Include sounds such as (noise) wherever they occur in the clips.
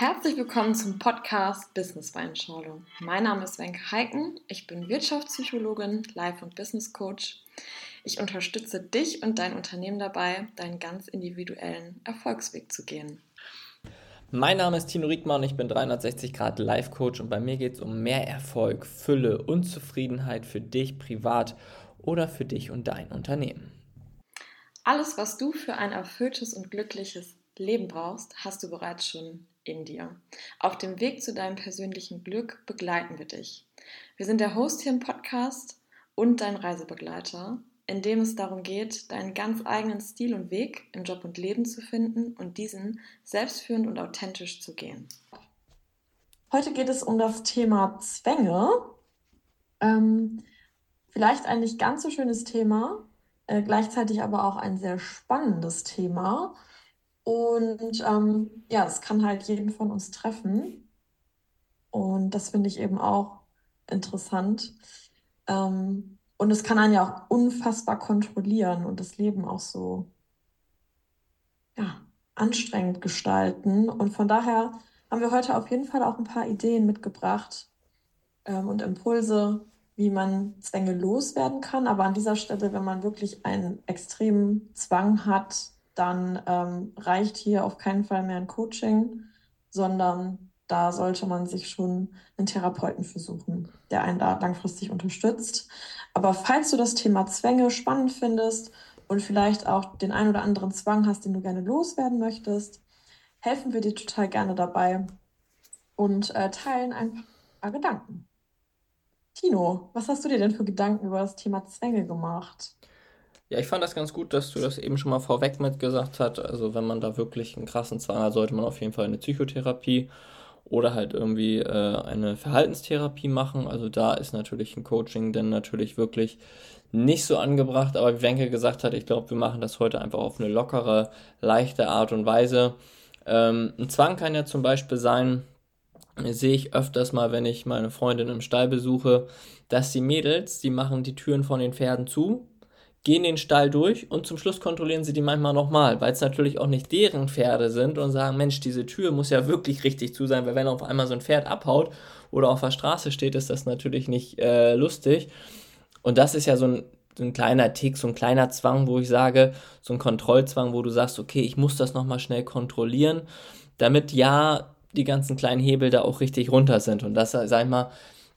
Herzlich willkommen zum Podcast Business Weinschorle. Mein Name ist Wenke Heiken. Ich bin Wirtschaftspsychologin, Life- und Business Coach. Ich unterstütze dich und dein Unternehmen dabei, deinen ganz individuellen Erfolgsweg zu gehen. Mein Name ist Tino Riekmann, ich bin 360 Grad Life Coach und bei mir geht es um mehr Erfolg, Fülle und Zufriedenheit für dich privat oder für dich und dein Unternehmen. Alles, was du für ein erfülltes und glückliches Leben brauchst, hast du bereits schon in dir. Auf dem Weg zu deinem persönlichen Glück begleiten wir dich. Wir sind der Host hier im Podcast und dein Reisebegleiter, in dem es darum geht, deinen ganz eigenen Stil und Weg im Job und Leben zu finden und diesen selbstführend und authentisch zu gehen. Heute geht es um das Thema Zwänge. Ähm, vielleicht ein nicht ganz so schönes Thema, äh, gleichzeitig aber auch ein sehr spannendes Thema. Und ähm, ja, es kann halt jeden von uns treffen. Und das finde ich eben auch interessant. Ähm, und es kann einen ja auch unfassbar kontrollieren und das Leben auch so ja, anstrengend gestalten. Und von daher haben wir heute auf jeden Fall auch ein paar Ideen mitgebracht ähm, und Impulse, wie man Zwänge loswerden kann. Aber an dieser Stelle, wenn man wirklich einen extremen Zwang hat, dann ähm, reicht hier auf keinen Fall mehr ein Coaching, sondern da sollte man sich schon einen Therapeuten versuchen, der einen da langfristig unterstützt. Aber falls du das Thema Zwänge spannend findest und vielleicht auch den ein oder anderen Zwang hast, den du gerne loswerden möchtest, helfen wir dir total gerne dabei und äh, teilen ein paar Gedanken. Tino, was hast du dir denn für Gedanken über das Thema Zwänge gemacht? Ja, ich fand das ganz gut, dass du das eben schon mal vorweg mitgesagt hast. Also wenn man da wirklich einen krassen Zwang hat, sollte man auf jeden Fall eine Psychotherapie oder halt irgendwie äh, eine Verhaltenstherapie machen. Also da ist natürlich ein Coaching dann natürlich wirklich nicht so angebracht. Aber wie Wenke gesagt hat, ich glaube, wir machen das heute einfach auf eine lockere, leichte Art und Weise. Ähm, ein Zwang kann ja zum Beispiel sein, sehe ich öfters mal, wenn ich meine Freundin im Stall besuche, dass die Mädels, die machen die Türen von den Pferden zu gehen den Stall durch und zum Schluss kontrollieren sie die manchmal nochmal, weil es natürlich auch nicht deren Pferde sind und sagen, Mensch, diese Tür muss ja wirklich richtig zu sein, weil wenn auf einmal so ein Pferd abhaut oder auf der Straße steht, ist das natürlich nicht äh, lustig. Und das ist ja so ein, so ein kleiner Tick, so ein kleiner Zwang, wo ich sage, so ein Kontrollzwang, wo du sagst, okay, ich muss das nochmal schnell kontrollieren, damit ja die ganzen kleinen Hebel da auch richtig runter sind. Und das, sag ich mal,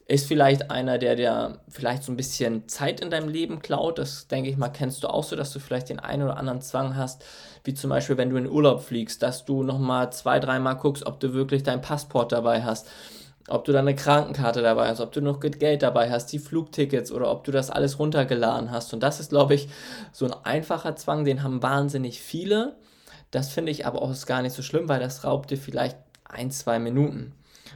ist vielleicht einer, der dir vielleicht so ein bisschen Zeit in deinem Leben klaut. Das denke ich mal, kennst du auch so, dass du vielleicht den einen oder anderen Zwang hast, wie zum Beispiel, wenn du in Urlaub fliegst, dass du nochmal zwei, dreimal guckst, ob du wirklich dein Passport dabei hast, ob du deine Krankenkarte dabei hast, ob du noch Geld dabei hast, die Flugtickets oder ob du das alles runtergeladen hast. Und das ist, glaube ich, so ein einfacher Zwang, den haben wahnsinnig viele. Das finde ich aber auch gar nicht so schlimm, weil das raubt dir vielleicht ein, zwei Minuten.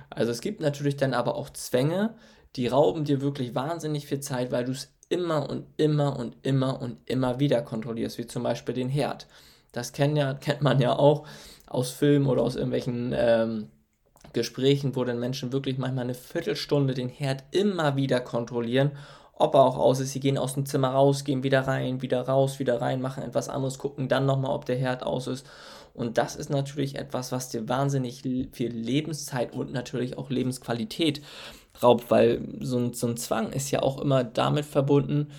Also es gibt natürlich dann aber auch Zwänge, die rauben dir wirklich wahnsinnig viel Zeit, weil du es immer und immer und immer und immer wieder kontrollierst, wie zum Beispiel den Herd. Das kennt, ja, (laughs) kennt man ja auch aus Filmen oder aus irgendwelchen ähm, Gesprächen, wo dann Menschen wirklich manchmal eine Viertelstunde den Herd immer wieder kontrollieren, ob er auch aus ist. Sie gehen aus dem Zimmer raus, gehen wieder rein, wieder raus, wieder rein, machen etwas anderes, gucken dann nochmal, ob der Herd aus ist. Und das ist natürlich etwas, was dir wahnsinnig viel Lebenszeit und natürlich auch Lebensqualität raubt, weil so ein, so ein Zwang ist ja auch immer damit verbunden,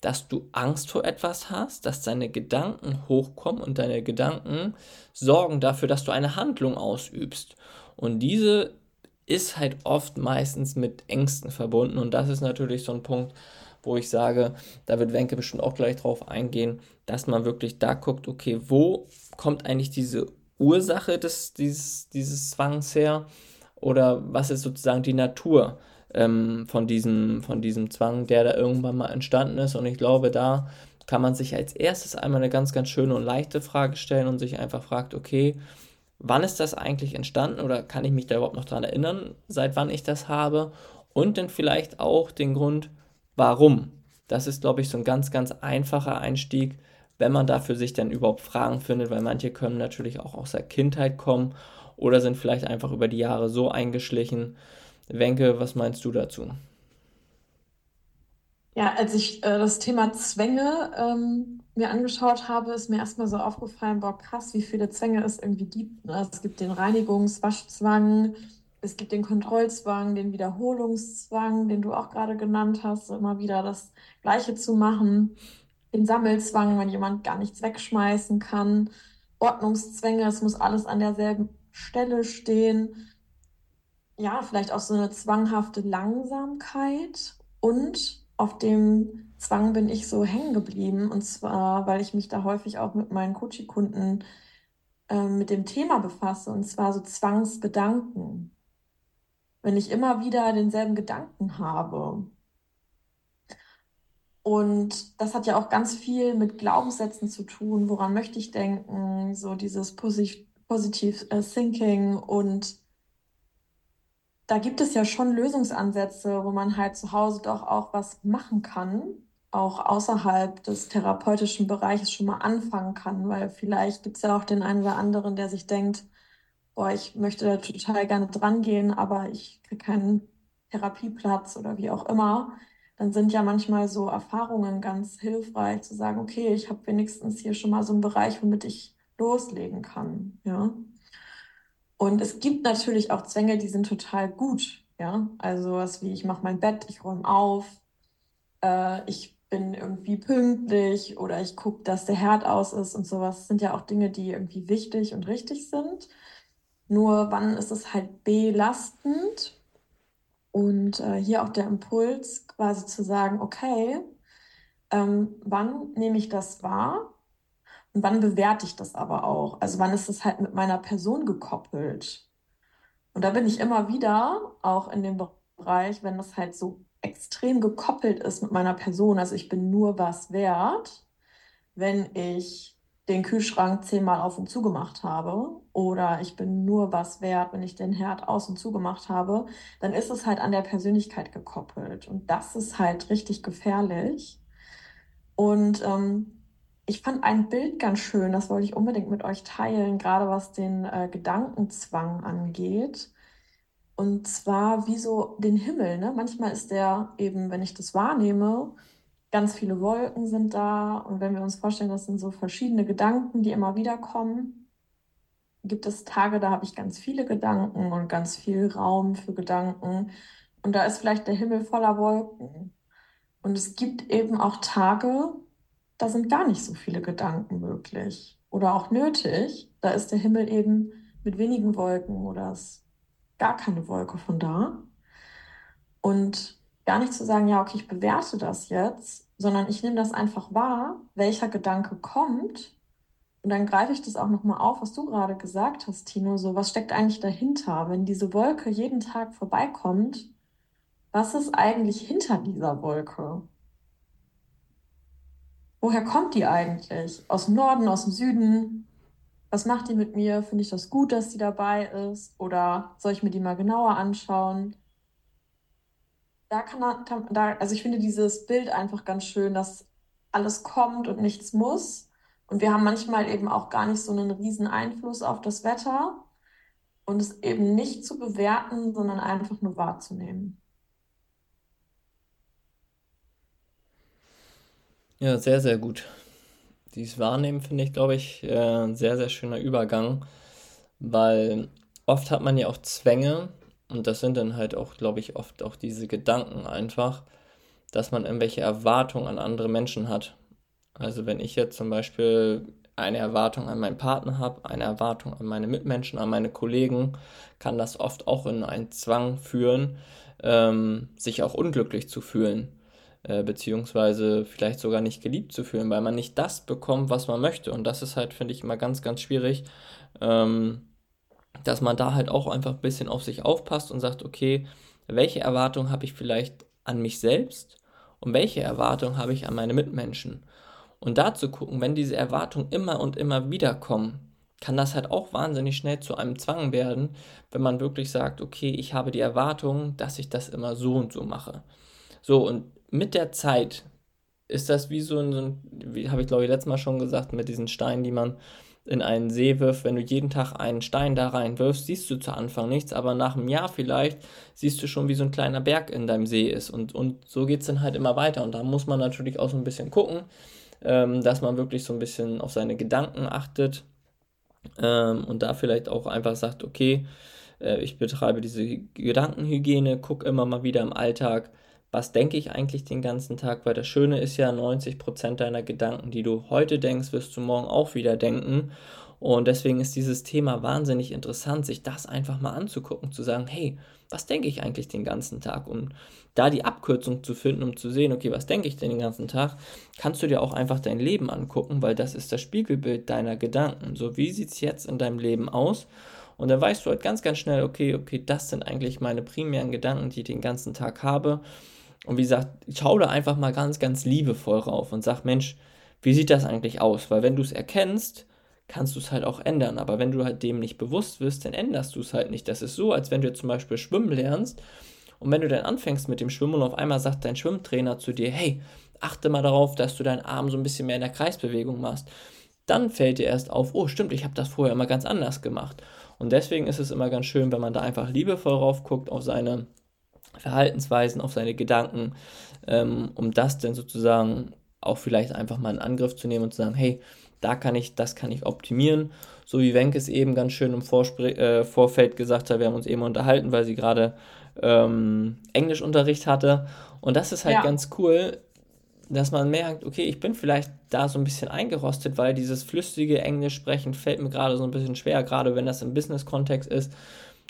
dass du Angst vor etwas hast, dass deine Gedanken hochkommen und deine Gedanken sorgen dafür, dass du eine Handlung ausübst. Und diese ist halt oft meistens mit Ängsten verbunden und das ist natürlich so ein Punkt, wo ich sage, da wird Wenke bestimmt auch gleich drauf eingehen, dass man wirklich da guckt, okay, wo kommt eigentlich diese Ursache des, dieses, dieses Zwangs her? Oder was ist sozusagen die Natur ähm, von, diesem, von diesem Zwang, der da irgendwann mal entstanden ist? Und ich glaube, da kann man sich als erstes einmal eine ganz, ganz schöne und leichte Frage stellen und sich einfach fragt, okay, wann ist das eigentlich entstanden oder kann ich mich da überhaupt noch daran erinnern, seit wann ich das habe? Und dann vielleicht auch den Grund, warum. Das ist, glaube ich, so ein ganz, ganz einfacher Einstieg, wenn man dafür sich dann überhaupt Fragen findet, weil manche können natürlich auch aus der Kindheit kommen oder sind vielleicht einfach über die Jahre so eingeschlichen. Wenke, was meinst du dazu? Ja, als ich äh, das Thema Zwänge ähm, mir angeschaut habe, ist mir erstmal so aufgefallen, boah, krass, wie viele Zwänge es irgendwie gibt. Ne? Es gibt den Reinigungswaschzwang, es gibt den Kontrollzwang, den Wiederholungszwang, den du auch gerade genannt hast, immer wieder das Gleiche zu machen, den Sammelzwang, wenn jemand gar nichts wegschmeißen kann, Ordnungszwänge, es muss alles an derselben Stelle stehen. Ja, vielleicht auch so eine zwanghafte Langsamkeit und auf dem Zwang bin ich so hängen geblieben. Und zwar, weil ich mich da häufig auch mit meinen Coaching-Kunden äh, mit dem Thema befasse, und zwar so Zwangsgedanken. Wenn ich immer wieder denselben Gedanken habe. Und das hat ja auch ganz viel mit Glaubenssätzen zu tun. Woran möchte ich denken? So dieses Posit Positiv äh, Thinking und da gibt es ja schon Lösungsansätze, wo man halt zu Hause doch auch was machen kann, auch außerhalb des therapeutischen Bereiches schon mal anfangen kann, weil vielleicht gibt es ja auch den einen oder anderen, der sich denkt, boah, ich möchte da total gerne dran gehen, aber ich kriege keinen Therapieplatz oder wie auch immer. Dann sind ja manchmal so Erfahrungen ganz hilfreich, zu sagen, okay, ich habe wenigstens hier schon mal so einen Bereich, womit ich loslegen kann, ja. Und es gibt natürlich auch Zwänge, die sind total gut. Ja, also was wie ich mache mein Bett, ich räume auf, äh, ich bin irgendwie pünktlich oder ich gucke, dass der Herd aus ist und sowas. Das sind ja auch Dinge, die irgendwie wichtig und richtig sind. Nur wann ist es halt belastend? Und äh, hier auch der Impuls, quasi zu sagen, okay, ähm, wann nehme ich das wahr und wann bewerte ich das aber auch? Also wann ist es halt mit meiner Person gekoppelt? Und da bin ich immer wieder auch in dem Bereich, wenn das halt so extrem gekoppelt ist mit meiner Person. Also ich bin nur was wert, wenn ich den Kühlschrank zehnmal auf und zugemacht habe oder ich bin nur was wert, wenn ich den Herd aus und zugemacht habe, dann ist es halt an der Persönlichkeit gekoppelt. Und das ist halt richtig gefährlich. Und ähm, ich fand ein Bild ganz schön, das wollte ich unbedingt mit euch teilen, gerade was den äh, Gedankenzwang angeht. Und zwar wie so den Himmel. Ne? Manchmal ist der eben, wenn ich das wahrnehme, ganz viele Wolken sind da. Und wenn wir uns vorstellen, das sind so verschiedene Gedanken, die immer wieder kommen, gibt es Tage, da habe ich ganz viele Gedanken und ganz viel Raum für Gedanken. Und da ist vielleicht der Himmel voller Wolken. Und es gibt eben auch Tage, da sind gar nicht so viele Gedanken möglich oder auch nötig. Da ist der Himmel eben mit wenigen Wolken oder ist gar keine Wolke von da. Und gar nicht zu sagen, ja, okay, ich bewerte das jetzt, sondern ich nehme das einfach wahr, welcher Gedanke kommt. Und dann greife ich das auch nochmal auf, was du gerade gesagt hast, Tino. So, was steckt eigentlich dahinter? Wenn diese Wolke jeden Tag vorbeikommt, was ist eigentlich hinter dieser Wolke? woher kommt die eigentlich? Aus dem Norden, aus dem Süden? Was macht die mit mir? Finde ich das gut, dass die dabei ist? Oder soll ich mir die mal genauer anschauen? Da kann da, also ich finde dieses Bild einfach ganz schön, dass alles kommt und nichts muss. Und wir haben manchmal eben auch gar nicht so einen riesen Einfluss auf das Wetter und es eben nicht zu bewerten, sondern einfach nur wahrzunehmen. Ja, sehr, sehr gut. Dieses Wahrnehmen finde ich, glaube ich, äh, ein sehr, sehr schöner Übergang, weil oft hat man ja auch Zwänge und das sind dann halt auch, glaube ich, oft auch diese Gedanken einfach, dass man irgendwelche Erwartungen an andere Menschen hat. Also wenn ich jetzt zum Beispiel eine Erwartung an meinen Partner habe, eine Erwartung an meine Mitmenschen, an meine Kollegen, kann das oft auch in einen Zwang führen, ähm, sich auch unglücklich zu fühlen. Äh, beziehungsweise vielleicht sogar nicht geliebt zu fühlen, weil man nicht das bekommt, was man möchte. Und das ist halt, finde ich, immer ganz, ganz schwierig, ähm, dass man da halt auch einfach ein bisschen auf sich aufpasst und sagt, okay, welche Erwartung habe ich vielleicht an mich selbst und welche Erwartung habe ich an meine Mitmenschen? Und da zu gucken, wenn diese Erwartungen immer und immer wieder kommen, kann das halt auch wahnsinnig schnell zu einem Zwang werden, wenn man wirklich sagt, okay, ich habe die Erwartung, dass ich das immer so und so mache. So, und mit der Zeit ist das wie so ein, so ein wie habe ich glaube ich letztes Mal schon gesagt, mit diesen Steinen, die man in einen See wirft. Wenn du jeden Tag einen Stein da reinwirfst, siehst du zu Anfang nichts, aber nach einem Jahr vielleicht siehst du schon, wie so ein kleiner Berg in deinem See ist. Und, und so geht es dann halt immer weiter. Und da muss man natürlich auch so ein bisschen gucken, ähm, dass man wirklich so ein bisschen auf seine Gedanken achtet ähm, und da vielleicht auch einfach sagt, okay, äh, ich betreibe diese Gedankenhygiene, gucke immer mal wieder im Alltag, was denke ich eigentlich den ganzen Tag, weil das Schöne ist ja, 90% deiner Gedanken, die du heute denkst, wirst du morgen auch wieder denken. Und deswegen ist dieses Thema wahnsinnig interessant, sich das einfach mal anzugucken, zu sagen, hey, was denke ich eigentlich den ganzen Tag? Um da die Abkürzung zu finden, um zu sehen, okay, was denke ich denn den ganzen Tag, kannst du dir auch einfach dein Leben angucken, weil das ist das Spiegelbild deiner Gedanken. So, wie sieht es jetzt in deinem Leben aus? Und dann weißt du halt ganz, ganz schnell, okay, okay, das sind eigentlich meine primären Gedanken, die ich den ganzen Tag habe. Und wie gesagt, schau da einfach mal ganz, ganz liebevoll rauf und sag, Mensch, wie sieht das eigentlich aus? Weil wenn du es erkennst, kannst du es halt auch ändern. Aber wenn du halt dem nicht bewusst wirst, dann änderst du es halt nicht. Das ist so, als wenn du zum Beispiel schwimmen lernst und wenn du dann anfängst mit dem Schwimmen und auf einmal sagt dein Schwimmtrainer zu dir, hey, achte mal darauf, dass du deinen Arm so ein bisschen mehr in der Kreisbewegung machst. Dann fällt dir erst auf, oh stimmt, ich habe das vorher immer ganz anders gemacht. Und deswegen ist es immer ganz schön, wenn man da einfach liebevoll rauf guckt auf seine Verhaltensweisen, auf seine Gedanken, ähm, um das dann sozusagen auch vielleicht einfach mal in Angriff zu nehmen und zu sagen, hey, da kann ich, das kann ich optimieren. So wie Wenke es eben ganz schön im Vorspr äh, Vorfeld gesagt hat, wir haben uns eben unterhalten, weil sie gerade ähm, Englischunterricht hatte. Und das ist halt ja. ganz cool, dass man merkt, okay, ich bin vielleicht da so ein bisschen eingerostet, weil dieses flüssige Englisch sprechen fällt mir gerade so ein bisschen schwer, gerade wenn das im Business-Kontext ist.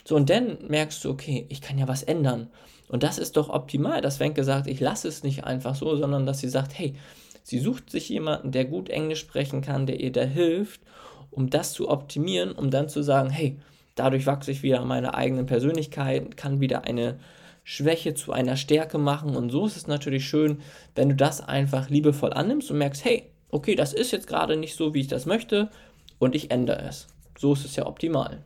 So, und dann merkst du, okay, ich kann ja was ändern. Und das ist doch optimal, dass Wenke sagt, ich lasse es nicht einfach so, sondern dass sie sagt, hey, sie sucht sich jemanden, der gut Englisch sprechen kann, der ihr da hilft, um das zu optimieren, um dann zu sagen, hey, dadurch wachse ich wieder an meiner eigenen Persönlichkeit, kann wieder eine Schwäche zu einer Stärke machen. Und so ist es natürlich schön, wenn du das einfach liebevoll annimmst und merkst, hey, okay, das ist jetzt gerade nicht so, wie ich das möchte, und ich ändere es. So ist es ja optimal.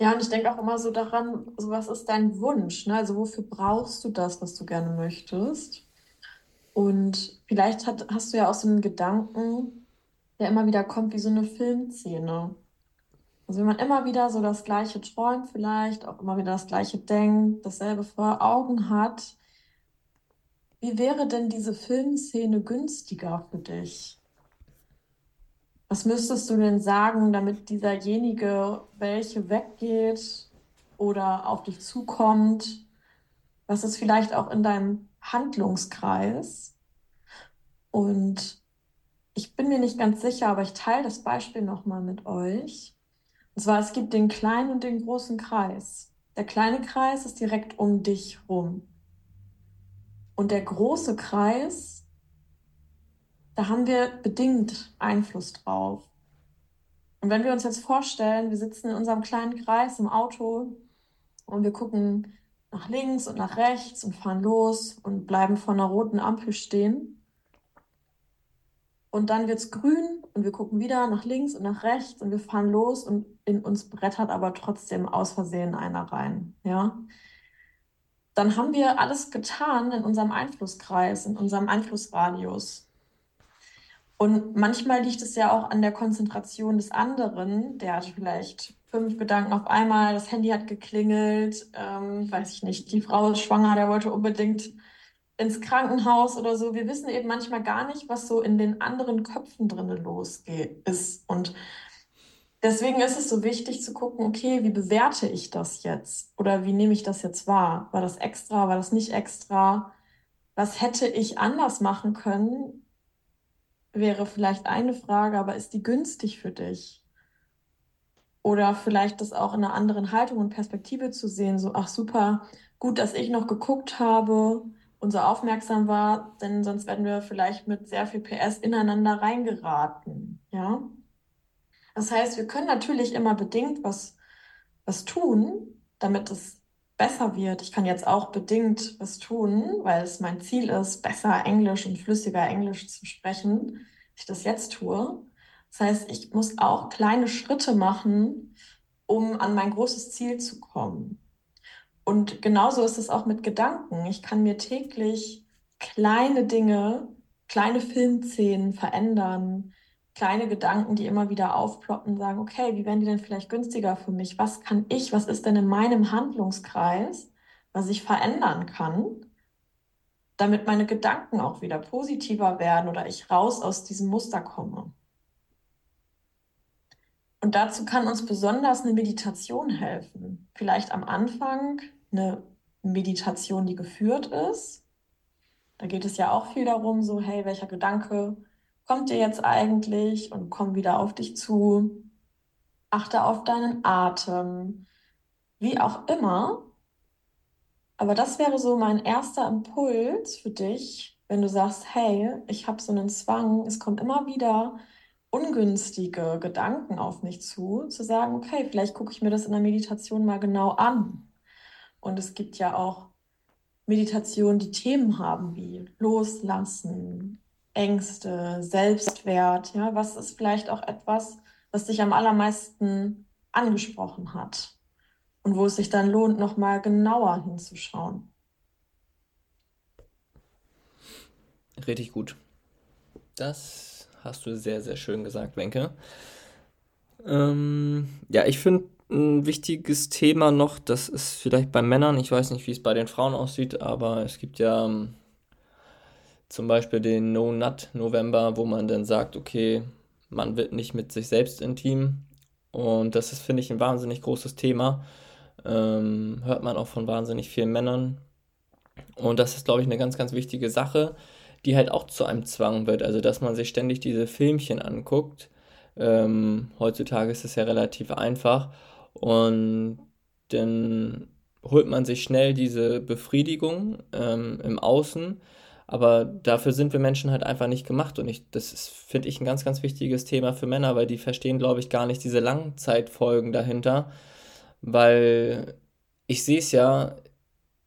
Ja, und ich denke auch immer so daran, so was ist dein Wunsch? Ne? Also wofür brauchst du das, was du gerne möchtest? Und vielleicht hat, hast du ja auch so einen Gedanken, der immer wieder kommt wie so eine Filmszene. Also wenn man immer wieder so das Gleiche träumt, vielleicht auch immer wieder das Gleiche denkt, dasselbe vor Augen hat, wie wäre denn diese Filmszene günstiger für dich? Was müsstest du denn sagen, damit dieserjenige, welche weggeht oder auf dich zukommt? Was ist vielleicht auch in deinem Handlungskreis? Und ich bin mir nicht ganz sicher, aber ich teile das Beispiel nochmal mit euch. Und zwar, es gibt den kleinen und den großen Kreis. Der kleine Kreis ist direkt um dich rum. Und der große Kreis da haben wir bedingt Einfluss drauf. Und wenn wir uns jetzt vorstellen, wir sitzen in unserem kleinen Kreis im Auto und wir gucken nach links und nach rechts und fahren los und bleiben vor einer roten Ampel stehen. Und dann wird es grün und wir gucken wieder nach links und nach rechts und wir fahren los und in uns brettert aber trotzdem aus Versehen einer rein. Ja? Dann haben wir alles getan in unserem Einflusskreis, in unserem Einflussradius. Und manchmal liegt es ja auch an der Konzentration des anderen. Der hat vielleicht fünf Gedanken auf einmal, das Handy hat geklingelt, ähm, weiß ich nicht, die Frau ist schwanger, der wollte unbedingt ins Krankenhaus oder so. Wir wissen eben manchmal gar nicht, was so in den anderen Köpfen drin losgeht ist. Und deswegen ist es so wichtig zu gucken, okay, wie bewerte ich das jetzt? Oder wie nehme ich das jetzt wahr? War das extra? War das nicht extra? Was hätte ich anders machen können, wäre vielleicht eine Frage, aber ist die günstig für dich? Oder vielleicht das auch in einer anderen Haltung und Perspektive zu sehen, so, ach super, gut, dass ich noch geguckt habe und so aufmerksam war, denn sonst werden wir vielleicht mit sehr viel PS ineinander reingeraten, ja? Das heißt, wir können natürlich immer bedingt was, was tun, damit es besser wird. Ich kann jetzt auch bedingt was tun, weil es mein Ziel ist, besser Englisch und flüssiger Englisch zu sprechen, ich das jetzt tue. Das heißt, ich muss auch kleine Schritte machen, um an mein großes Ziel zu kommen. Und genauso ist es auch mit Gedanken. Ich kann mir täglich kleine Dinge, kleine Filmszenen verändern, kleine Gedanken, die immer wieder aufploppen, sagen, okay, wie werden die denn vielleicht günstiger für mich? Was kann ich, was ist denn in meinem Handlungskreis, was ich verändern kann, damit meine Gedanken auch wieder positiver werden oder ich raus aus diesem Muster komme. Und dazu kann uns besonders eine Meditation helfen. Vielleicht am Anfang eine Meditation, die geführt ist. Da geht es ja auch viel darum, so, hey, welcher Gedanke kommt dir jetzt eigentlich und komm wieder auf dich zu. Achte auf deinen Atem, wie auch immer. Aber das wäre so mein erster Impuls für dich, wenn du sagst, hey, ich habe so einen Zwang, es kommt immer wieder ungünstige Gedanken auf mich zu, zu sagen, okay, vielleicht gucke ich mir das in der Meditation mal genau an. Und es gibt ja auch Meditationen, die Themen haben wie Loslassen, Ängste, Selbstwert. Ja, was ist vielleicht auch etwas, was dich am allermeisten angesprochen hat und wo es sich dann lohnt, noch mal genauer hinzuschauen. Richtig gut. Das hast du sehr, sehr schön gesagt, Wenke. Ähm, ja, ich finde ein wichtiges Thema noch, das ist vielleicht bei Männern, ich weiß nicht, wie es bei den Frauen aussieht, aber es gibt ja ähm, zum Beispiel den No-Nut-November, wo man dann sagt, okay, man wird nicht mit sich selbst intim. Und das ist, finde ich, ein wahnsinnig großes Thema. Ähm, hört man auch von wahnsinnig vielen Männern. Und das ist, glaube ich, eine ganz, ganz wichtige Sache die halt auch zu einem Zwang wird. Also, dass man sich ständig diese Filmchen anguckt. Ähm, heutzutage ist es ja relativ einfach. Und dann holt man sich schnell diese Befriedigung ähm, im Außen. Aber dafür sind wir Menschen halt einfach nicht gemacht. Und ich, das finde ich, ein ganz, ganz wichtiges Thema für Männer, weil die verstehen, glaube ich, gar nicht diese Langzeitfolgen dahinter. Weil ich sehe es ja,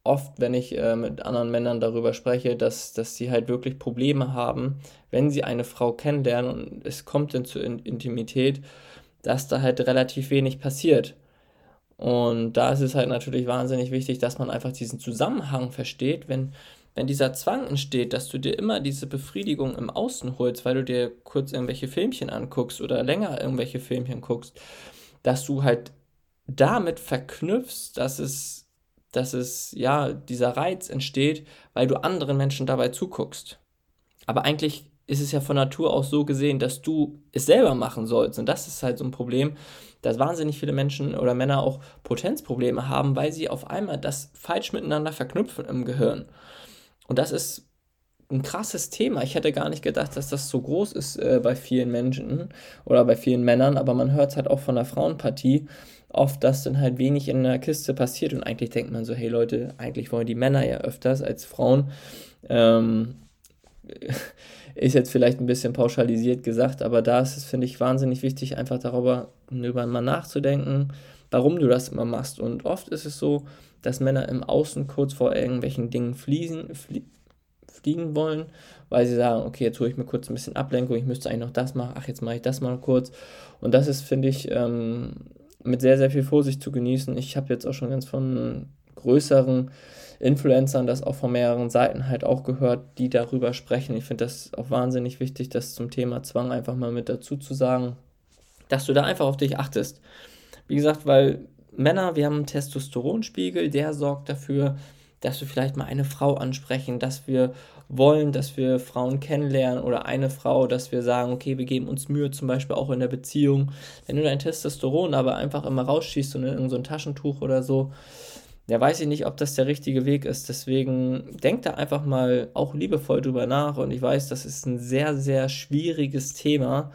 oft, wenn ich äh, mit anderen Männern darüber spreche, dass, dass sie halt wirklich Probleme haben, wenn sie eine Frau kennenlernen und es kommt dann zur Intimität, dass da halt relativ wenig passiert. Und da ist es halt natürlich wahnsinnig wichtig, dass man einfach diesen Zusammenhang versteht, wenn, wenn dieser Zwang entsteht, dass du dir immer diese Befriedigung im Außen holst, weil du dir kurz irgendwelche Filmchen anguckst oder länger irgendwelche Filmchen guckst, dass du halt damit verknüpfst, dass es dass es, ja, dieser Reiz entsteht, weil du anderen Menschen dabei zuguckst. Aber eigentlich ist es ja von Natur aus so gesehen, dass du es selber machen sollst. Und das ist halt so ein Problem, dass wahnsinnig viele Menschen oder Männer auch Potenzprobleme haben, weil sie auf einmal das falsch miteinander verknüpfen im Gehirn. Und das ist ein krasses Thema. Ich hätte gar nicht gedacht, dass das so groß ist äh, bei vielen Menschen oder bei vielen Männern, aber man hört es halt auch von der Frauenpartie, oft, dass dann halt wenig in der Kiste passiert und eigentlich denkt man so, hey Leute, eigentlich wollen die Männer ja öfters als Frauen. Ähm, (laughs) ist jetzt vielleicht ein bisschen pauschalisiert gesagt, aber da ist es, finde ich, wahnsinnig wichtig, einfach darüber über mal nachzudenken, warum du das immer machst. Und oft ist es so, dass Männer im Außen kurz vor irgendwelchen Dingen fliegen, flie fliegen wollen, weil sie sagen, okay, jetzt hole ich mir kurz ein bisschen Ablenkung, ich müsste eigentlich noch das machen, ach, jetzt mache ich das mal kurz. Und das ist, finde ich, ähm, mit sehr, sehr viel Vorsicht zu genießen. Ich habe jetzt auch schon ganz von größeren Influencern das auch von mehreren Seiten halt auch gehört, die darüber sprechen. Ich finde das auch wahnsinnig wichtig, das zum Thema Zwang einfach mal mit dazu zu sagen, dass du da einfach auf dich achtest. Wie gesagt, weil Männer, wir haben einen Testosteronspiegel, der sorgt dafür, dass wir vielleicht mal eine Frau ansprechen, dass wir wollen, dass wir Frauen kennenlernen oder eine Frau, dass wir sagen, okay, wir geben uns Mühe, zum Beispiel auch in der Beziehung. Wenn du dein Testosteron aber einfach immer rausschießt und in irgendein so Taschentuch oder so, ja, weiß ich nicht, ob das der richtige Weg ist. Deswegen denk da einfach mal auch liebevoll drüber nach. Und ich weiß, das ist ein sehr, sehr schwieriges Thema,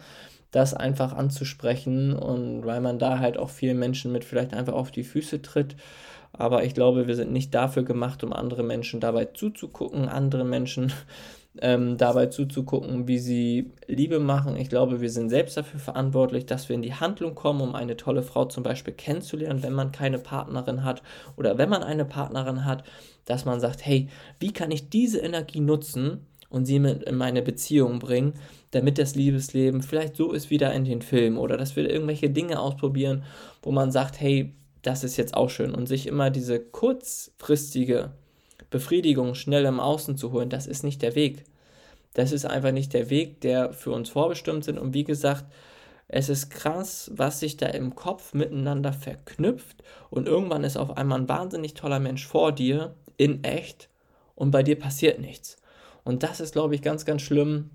das einfach anzusprechen. Und weil man da halt auch vielen Menschen mit vielleicht einfach auf die Füße tritt aber ich glaube, wir sind nicht dafür gemacht, um andere Menschen dabei zuzugucken, andere Menschen (laughs) ähm, dabei zuzugucken, wie sie Liebe machen. Ich glaube, wir sind selbst dafür verantwortlich, dass wir in die Handlung kommen, um eine tolle Frau zum Beispiel kennenzulernen, wenn man keine Partnerin hat oder wenn man eine Partnerin hat, dass man sagt, hey, wie kann ich diese Energie nutzen und sie mit in meine Beziehung bringen, damit das Liebesleben vielleicht so ist wie da in den Filmen oder dass wir irgendwelche Dinge ausprobieren, wo man sagt, hey, das ist jetzt auch schön. Und sich immer diese kurzfristige Befriedigung schnell im Außen zu holen, das ist nicht der Weg. Das ist einfach nicht der Weg, der für uns vorbestimmt sind. Und wie gesagt, es ist krass, was sich da im Kopf miteinander verknüpft. Und irgendwann ist auf einmal ein wahnsinnig toller Mensch vor dir, in echt. und bei dir passiert nichts. Und das ist, glaube ich, ganz, ganz schlimm.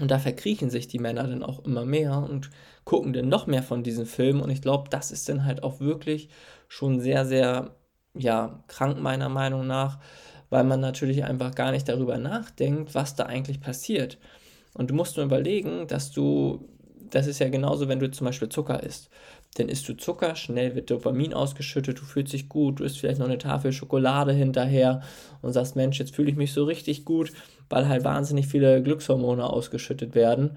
Und da verkriechen sich die Männer dann auch immer mehr und gucken dann noch mehr von diesen Filmen. Und ich glaube, das ist dann halt auch wirklich schon sehr, sehr, ja, krank meiner Meinung nach, weil man natürlich einfach gar nicht darüber nachdenkt, was da eigentlich passiert. Und du musst nur überlegen, dass du, das ist ja genauso, wenn du zum Beispiel Zucker isst. Dann isst du Zucker, schnell wird Dopamin ausgeschüttet, du fühlst dich gut, du isst vielleicht noch eine Tafel Schokolade hinterher und sagst, Mensch, jetzt fühle ich mich so richtig gut, weil halt wahnsinnig viele Glückshormone ausgeschüttet werden.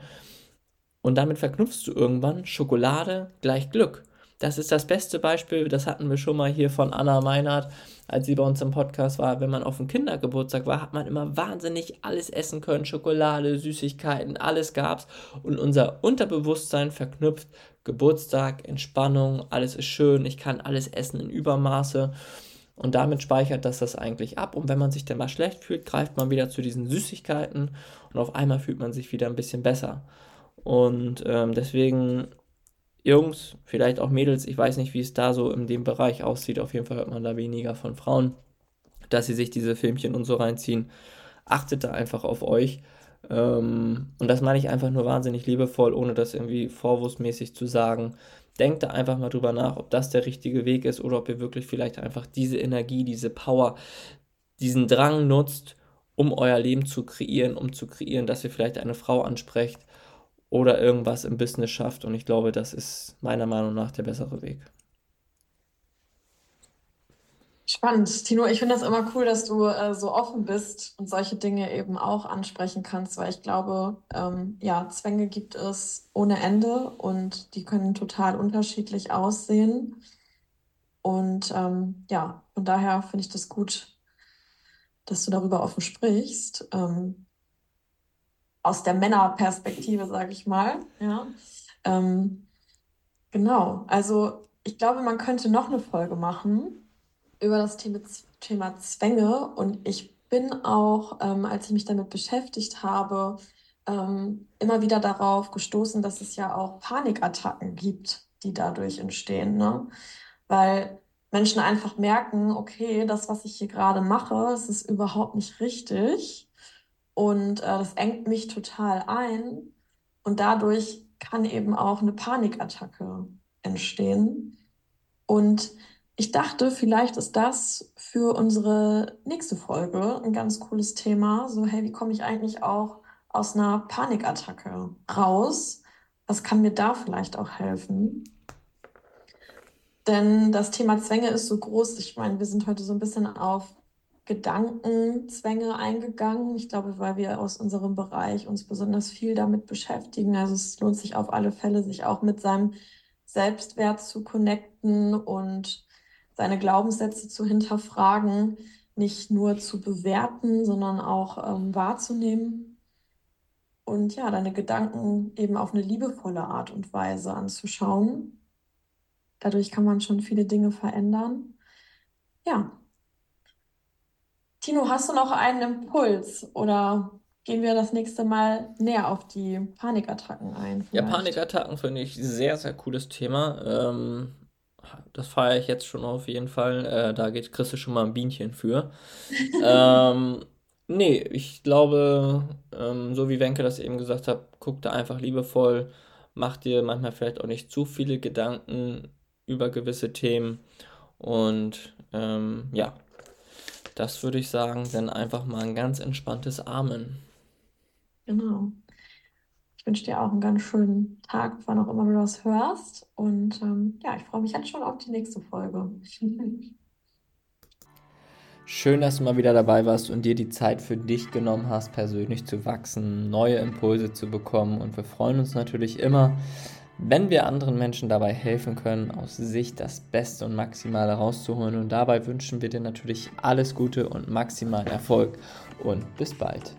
Und damit verknüpfst du irgendwann Schokolade gleich Glück. Das ist das beste Beispiel, das hatten wir schon mal hier von Anna Meinhardt, als sie bei uns im Podcast war. Wenn man auf dem Kindergeburtstag war, hat man immer wahnsinnig alles essen können. Schokolade, Süßigkeiten, alles gab's. Und unser Unterbewusstsein verknüpft Geburtstag, Entspannung, alles ist schön, ich kann alles essen in Übermaße. Und damit speichert das das eigentlich ab. Und wenn man sich dann mal schlecht fühlt, greift man wieder zu diesen Süßigkeiten und auf einmal fühlt man sich wieder ein bisschen besser. Und ähm, deswegen Jungs, vielleicht auch Mädels, ich weiß nicht, wie es da so in dem Bereich aussieht. Auf jeden Fall hört man da weniger von Frauen, dass sie sich diese Filmchen und so reinziehen. Achtet da einfach auf euch. Ähm, und das meine ich einfach nur wahnsinnig liebevoll, ohne das irgendwie vorwurfsmäßig zu sagen. Denkt da einfach mal drüber nach, ob das der richtige Weg ist oder ob ihr wirklich vielleicht einfach diese Energie, diese Power, diesen Drang nutzt, um euer Leben zu kreieren, um zu kreieren, dass ihr vielleicht eine Frau ansprecht oder irgendwas im Business schafft. Und ich glaube, das ist meiner Meinung nach der bessere Weg. Spannend, Tino. Ich finde das immer cool, dass du äh, so offen bist und solche Dinge eben auch ansprechen kannst, weil ich glaube, ähm, ja, Zwänge gibt es ohne Ende und die können total unterschiedlich aussehen. Und ähm, ja, von daher finde ich das gut, dass du darüber offen sprichst. Ähm, aus der Männerperspektive, sage ich mal. Ja. Ähm, genau, also ich glaube, man könnte noch eine Folge machen über das Thema, Thema Zwänge. Und ich bin auch, ähm, als ich mich damit beschäftigt habe, ähm, immer wieder darauf gestoßen, dass es ja auch Panikattacken gibt, die dadurch entstehen. Ne? Weil Menschen einfach merken, okay, das, was ich hier gerade mache, es ist überhaupt nicht richtig. Und äh, das engt mich total ein. Und dadurch kann eben auch eine Panikattacke entstehen. Und ich dachte, vielleicht ist das für unsere nächste Folge ein ganz cooles Thema. So, hey, wie komme ich eigentlich auch aus einer Panikattacke raus? Was kann mir da vielleicht auch helfen? Denn das Thema Zwänge ist so groß. Ich meine, wir sind heute so ein bisschen auf Gedankenzwänge eingegangen. Ich glaube, weil wir aus unserem Bereich uns besonders viel damit beschäftigen. Also es lohnt sich auf alle Fälle, sich auch mit seinem Selbstwert zu connecten und seine Glaubenssätze zu hinterfragen, nicht nur zu bewerten, sondern auch ähm, wahrzunehmen und ja, deine Gedanken eben auf eine liebevolle Art und Weise anzuschauen. Dadurch kann man schon viele Dinge verändern. Ja, Tino, hast du noch einen Impuls oder gehen wir das nächste Mal näher auf die Panikattacken ein? Ja, Panikattacken finde ich sehr, sehr cooles Thema. Ähm, das feiere ich jetzt schon auf jeden Fall. Äh, da geht Christi schon mal ein Bienchen für. (laughs) ähm, nee, ich glaube, ähm, so wie Wenke das eben gesagt hat, guck da einfach liebevoll, mach dir manchmal vielleicht auch nicht zu viele Gedanken über gewisse Themen und ähm, ja, das würde ich sagen, dann einfach mal ein ganz entspanntes Amen. Genau. Ich wünsche dir auch einen ganz schönen Tag, wann auch immer du das hörst. Und ähm, ja, ich freue mich jetzt schon auf die nächste Folge. Schön, dass du mal wieder dabei warst und dir die Zeit für dich genommen hast, persönlich zu wachsen, neue Impulse zu bekommen. Und wir freuen uns natürlich immer, wenn wir anderen Menschen dabei helfen können, aus sich das Beste und Maximale rauszuholen. Und dabei wünschen wir dir natürlich alles Gute und maximalen Erfolg und bis bald.